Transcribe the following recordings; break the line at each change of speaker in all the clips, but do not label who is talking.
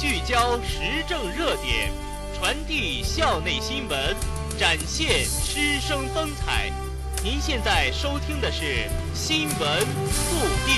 聚焦时政热点，传递校内新闻，展现师生风采。您现在收听的是《新闻速递》。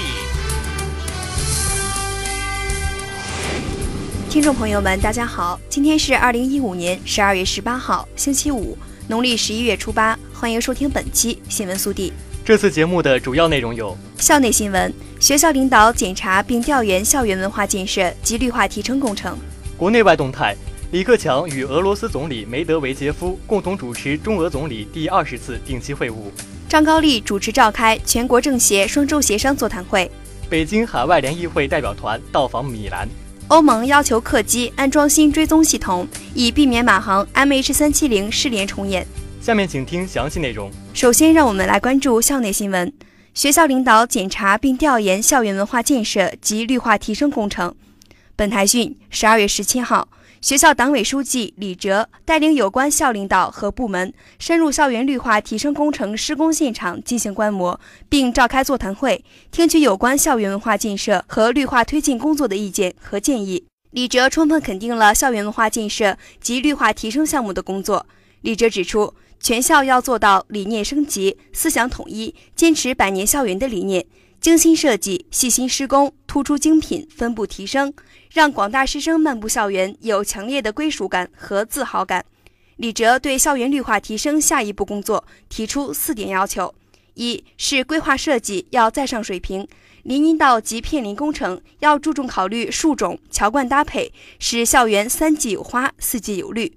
听众朋友们，大家好，今天是二零一五年十二月十八号，星期五，农历十一月初八。欢迎收听本期《新闻速递》。
这次节目的主要内容有：
校内新闻。学校领导检查并调研校园文化建设及绿化提升工程。
国内外动态：李克强与俄罗斯总理梅德韦杰夫共同主持中俄总理第二十次定期会晤。
张高丽主持召开全国政协双周协商座谈会。
北京海外联谊会代表团到访米兰。
欧盟要求客机安装新追踪系统，以避免马航 MH 三七零失联重演。
下面请听详细内容。
首先，让我们来关注校内新闻。学校领导检查并调研校园文化建设及绿化提升工程。本台讯，十二月十七号，学校党委书记李哲带领有关校领导和部门深入校园绿化提升工程施工现场进行观摩，并召开座谈会，听取有关校园文化建设和绿化推进工作的意见和建议。李哲充分肯定了校园文化建设及绿化提升项目的工作。李哲指出。全校要做到理念升级、思想统一，坚持百年校园的理念，精心设计、细心施工，突出精品，分步提升，让广大师生漫步校园有强烈的归属感和自豪感。李哲对校园绿化提升下一步工作提出四点要求：一是规划设计要再上水平，林荫道及片林工程要注重考虑树种、桥冠搭配，使校园三季有花，四季有绿。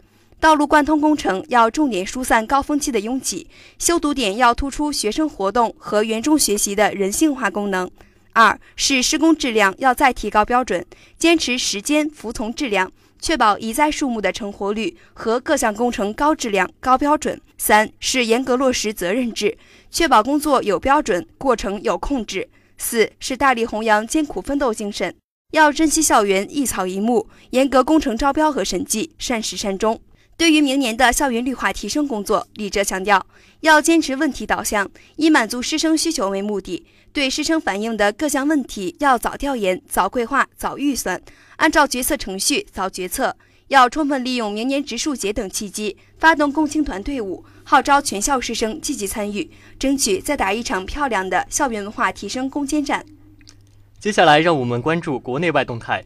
道路贯通工程要重点疏散高峰期的拥挤，修堵点要突出学生活动和园中学习的人性化功能。二是施工质量要再提高标准，坚持时间服从质量，确保移栽树木的成活率和各项工程高质量高标准。三是严格落实责任制，确保工作有标准，过程有控制。四是大力弘扬艰苦奋斗精神，要珍惜校园一草一木，严格工程招标和审计，善始善终。对于明年的校园绿化提升工作，李哲强调，要坚持问题导向，以满足师生需求为目的。对师生反映的各项问题，要早调研、早规划、早预算，按照决策程序早决策。要充分利用明年植树节等契机，发动共青团队伍，号召全校师生积极参与，争取再打一场漂亮的校园文化提升攻坚战。
接下来，让我们关注国内外动态。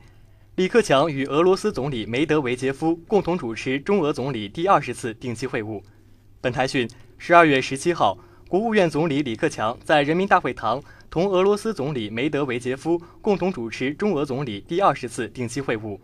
李克强与俄罗斯总理梅德韦杰夫共同主持中俄总理第二十次定期会晤。本台讯，十二月十七号，国务院总理李克强在人民大会堂同俄罗斯总理梅德韦杰夫共同主持中俄总理第二十次定期会晤。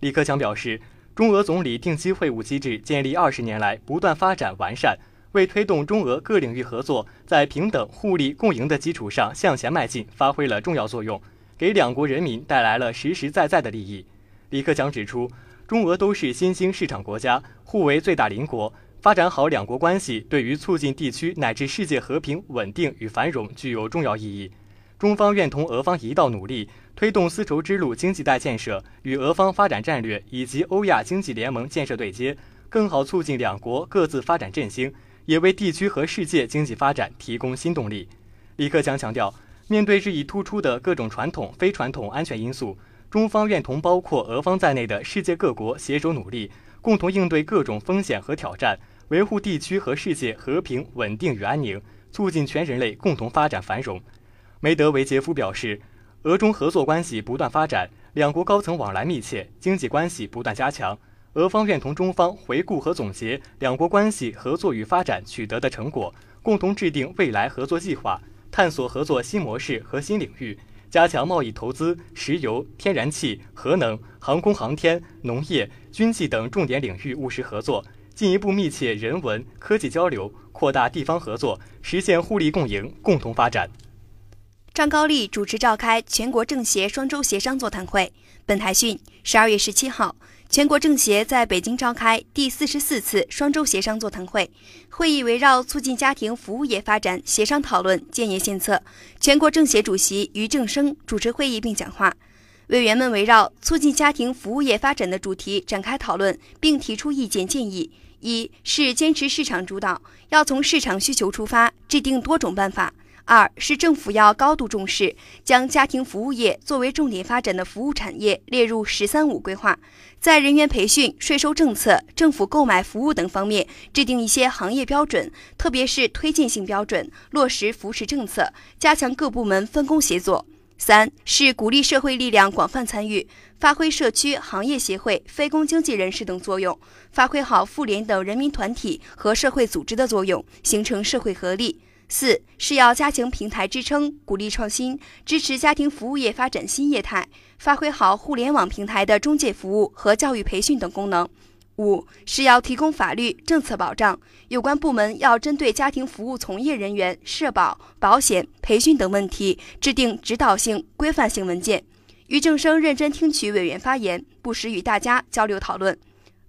李克强表示，中俄总理定期会晤机制建立二十年来不断发展完善，为推动中俄各领域合作在平等、互利、共赢的基础上向前迈进发挥了重要作用。给两国人民带来了实实在在的利益。李克强指出，中俄都是新兴市场国家，互为最大邻国，发展好两国关系对于促进地区乃至世界和平稳定与繁荣具有重要意义。中方愿同俄方一道努力，推动丝绸之路经济带建设与俄方发展战略以及欧亚经济联盟建设对接，更好促进两国各自发展振兴，也为地区和世界经济发展提供新动力。李克强强调。面对日益突出的各种传统、非传统安全因素，中方愿同包括俄方在内的世界各国携手努力，共同应对各种风险和挑战，维护地区和世界和平稳定与安宁，促进全人类共同发展繁荣。梅德韦杰夫表示，俄中合作关系不断发展，两国高层往来密切，经济关系不断加强。俄方愿同中方回顾和总结两国关系合作与发展取得的成果，共同制定未来合作计划。探索合作新模式和新领域，加强贸易投资、石油、天然气、核能、航空航天、农业、军纪等重点领域务实合作，进一步密切人文科技交流，扩大地方合作，实现互利共赢、共同发展。
张高丽主持召开全国政协双周协商座谈会。本台讯，十二月十七号，全国政协在北京召开第四十四次双周协商座谈会，会议围绕促进家庭服务业发展协商讨论建言献策。全国政协主席俞正声主持会议并讲话，委员们围绕促进家庭服务业发展的主题展开讨论，并提出意见建议。一是坚持市场主导，要从市场需求出发，制定多种办法。二是政府要高度重视，将家庭服务业作为重点发展的服务产业列入“十三五”规划，在人员培训、税收政策、政府购买服务等方面制定一些行业标准，特别是推荐性标准，落实扶持政策，加强各部门分工协作。三是鼓励社会力量广泛参与，发挥社区、行业协会、非公经济人士等作用，发挥好妇联等人民团体和社会组织的作用，形成社会合力。四是要加强平台支撑，鼓励创新，支持家庭服务业发展新业态，发挥好互联网平台的中介服务和教育培训等功能。五是要提供法律政策保障，有关部门要针对家庭服务从业人员社保、保险、培训等问题制定指导性、规范性文件。俞正声认真听取委员发言，不时与大家交流讨论。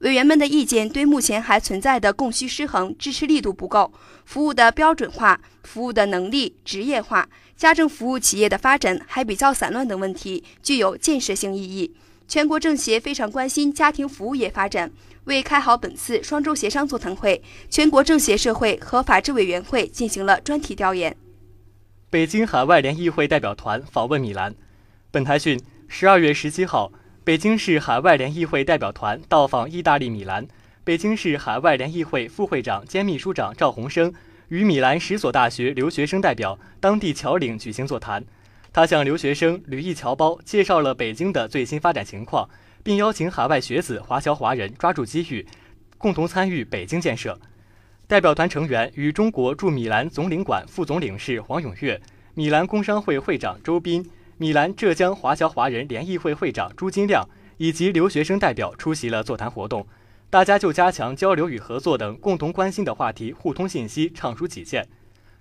委员们的意见对目前还存在的供需失衡、支持力度不够、服务的标准化、服务的能力职业化、家政服务企业的发展还比较散乱等问题具有建设性意义。全国政协非常关心家庭服务业发展，为开好本次双周协商座谈会，全国政协社会和法制委员会进行了专题调研。
北京海外联谊会代表团访问米兰。本台讯，十二月十七号。北京市海外联谊会代表团到访意大利米兰，北京市海外联谊会副会长兼秘书长赵洪生与米兰十所大学留学生代表、当地侨领举行座谈。他向留学生吕毅侨胞介绍了北京的最新发展情况，并邀请海外学子、华侨华人抓住机遇，共同参与北京建设。代表团成员与中国驻米兰总领馆副总领事黄永月、米兰工商会会长周斌。米兰浙江华侨华人联谊会会长朱金亮以及留学生代表出席了座谈活动，大家就加强交流与合作等共同关心的话题互通信息，畅抒己见。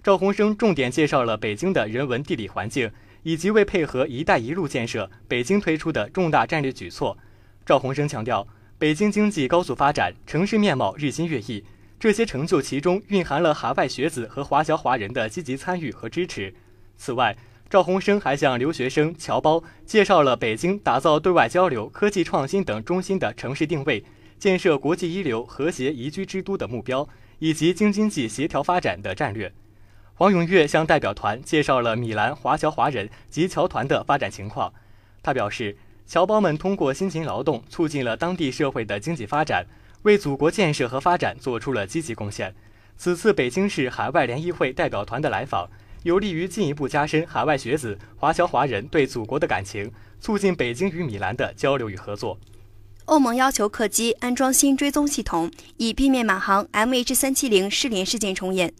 赵鸿生重点介绍了北京的人文地理环境，以及为配合“一带一路”建设，北京推出的重大战略举措。赵鸿生强调，北京经济高速发展，城市面貌日新月异，这些成就其中蕴含了海外学子和华侨华人的积极参与和支持。此外，赵鸿生还向留学生侨胞介绍了北京打造对外交流、科技创新等中心的城市定位，建设国际一流和谐宜居之都的目标，以及京津冀协调发展的战略。黄永月向代表团介绍了米兰华侨华人及侨团的发展情况。他表示，侨胞们通过辛勤劳动，促进了当地社会的经济发展，为祖国建设和发展做出了积极贡献。此次北京市海外联谊会代表团的来访。有利于进一步加深海外学子、华侨华人对祖国的感情，促进北京与米兰的交流与合作。
欧盟要求客机安装新追踪系统，以避免马航 MH370 失联事件重演。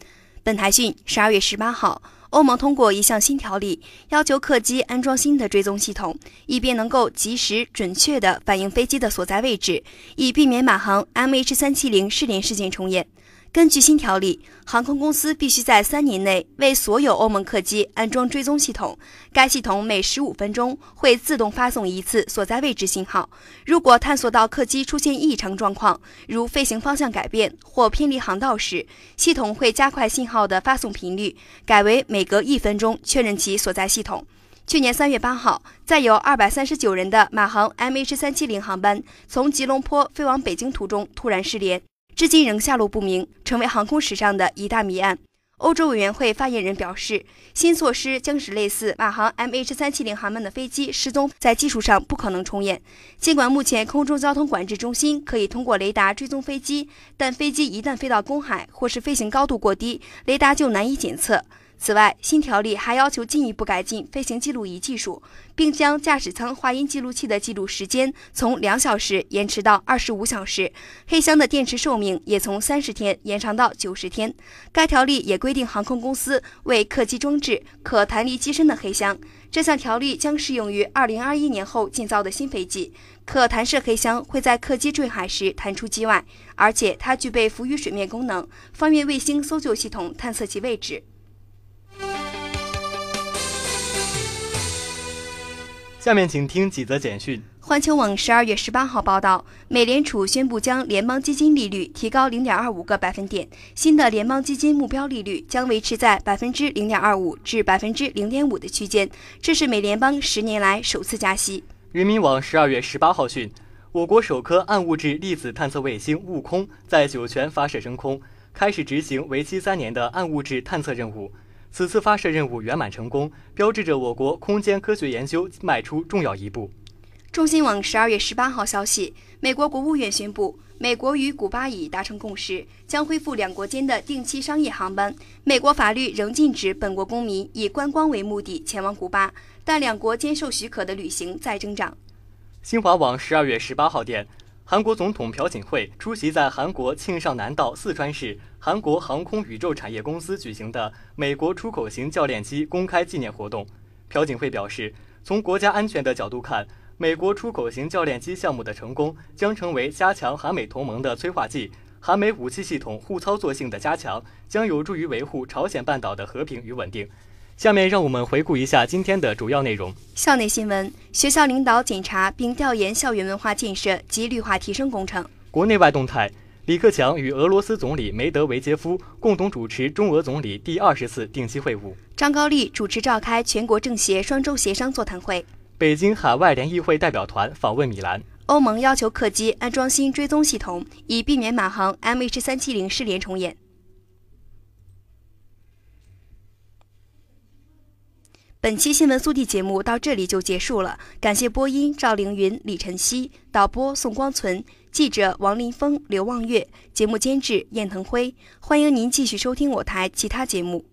本台讯：十二月十八号，欧盟通过一项新条例，要求客机安装新的追踪系统，以便能够及时、准确地反映飞机的所在位置，以避免马航 MH370 失联事件重演。根据新条例，航空公司必须在三年内为所有欧盟客机安装追踪系统。该系统每十五分钟会自动发送一次所在位置信号。如果探索到客机出现异常状况，如飞行方向改变或偏离航道时，系统会加快信号的发送频率，改为每隔一分钟确认其所在系统。去年三月八号，载有二百三十九人的马航 MH370 航班从吉隆坡飞往北京途中突然失联。至今仍下落不明，成为航空史上的一大谜案。欧洲委员会发言人表示，新措施将使类似马航 MH370 航班的飞机失踪，在技术上不可能重演。尽管目前空中交通管制中心可以通过雷达追踪飞机，但飞机一旦飞到公海或是飞行高度过低，雷达就难以检测。此外，新条例还要求进一步改进飞行记录仪技术，并将驾驶舱话音记录器的记录时间从两小时延迟到二十五小时，黑箱的电池寿命也从三十天延长到九十天。该条例也规定，航空公司为客机装置可弹离机身的黑箱。这项条例将适用于二零二一年后建造的新飞机。可弹射黑箱会在客机坠海时弹出机外，而且它具备浮于水面功能，方便卫星搜救系统探测其位置。
下面请听几则简讯。
环球网十二月十八号报道，美联储宣布将联邦基金利率提高零点二五个百分点，新的联邦基金目标利率将维持在百分之零点二五至百分之零点五的区间，这是美联邦十年来首次加息。
人民网十二月十八号讯，我国首颗暗物质粒子探测卫星“悟空”在酒泉发射升空，开始执行为期三年的暗物质探测任务。此次发射任务圆满成功，标志着我国空间科学研究迈出重要一步。
中新网十二月十八号消息，美国国务院宣布，美国与古巴已达成共识，将恢复两国间的定期商业航班。美国法律仍禁止本国公民以观光为目的前往古巴，但两国接受许可的旅行在增长。
新华网十二月十八号电，韩国总统朴槿惠出席在韩国庆尚南道四川市韩国航空宇宙产业公司举行的美国出口型教练机公开纪念活动。朴槿惠表示，从国家安全的角度看。美国出口型教练机项目的成功将成为加强韩美同盟的催化剂，韩美武器系统互操作性的加强将有助于维护朝鲜半岛的和平与稳定。下面让我们回顾一下今天的主要内容。
校内新闻：学校领导检查并调研校园文化建设及绿化提升工程。
国内外动态：李克强与俄罗斯总理梅德韦杰夫共同主持中俄总理第二十次定期会晤。
张高丽主持召开全国政协双周协商座谈会。
北京海外联谊会代表团访问米兰。
欧盟要求客机安装新追踪系统，以避免马航 MH370 失联重演。本期新闻速递节目到这里就结束了，感谢播音赵凌云、李晨曦，导播宋光存，记者王林峰、刘望月，节目监制燕腾辉。欢迎您继续收听我台其他节目。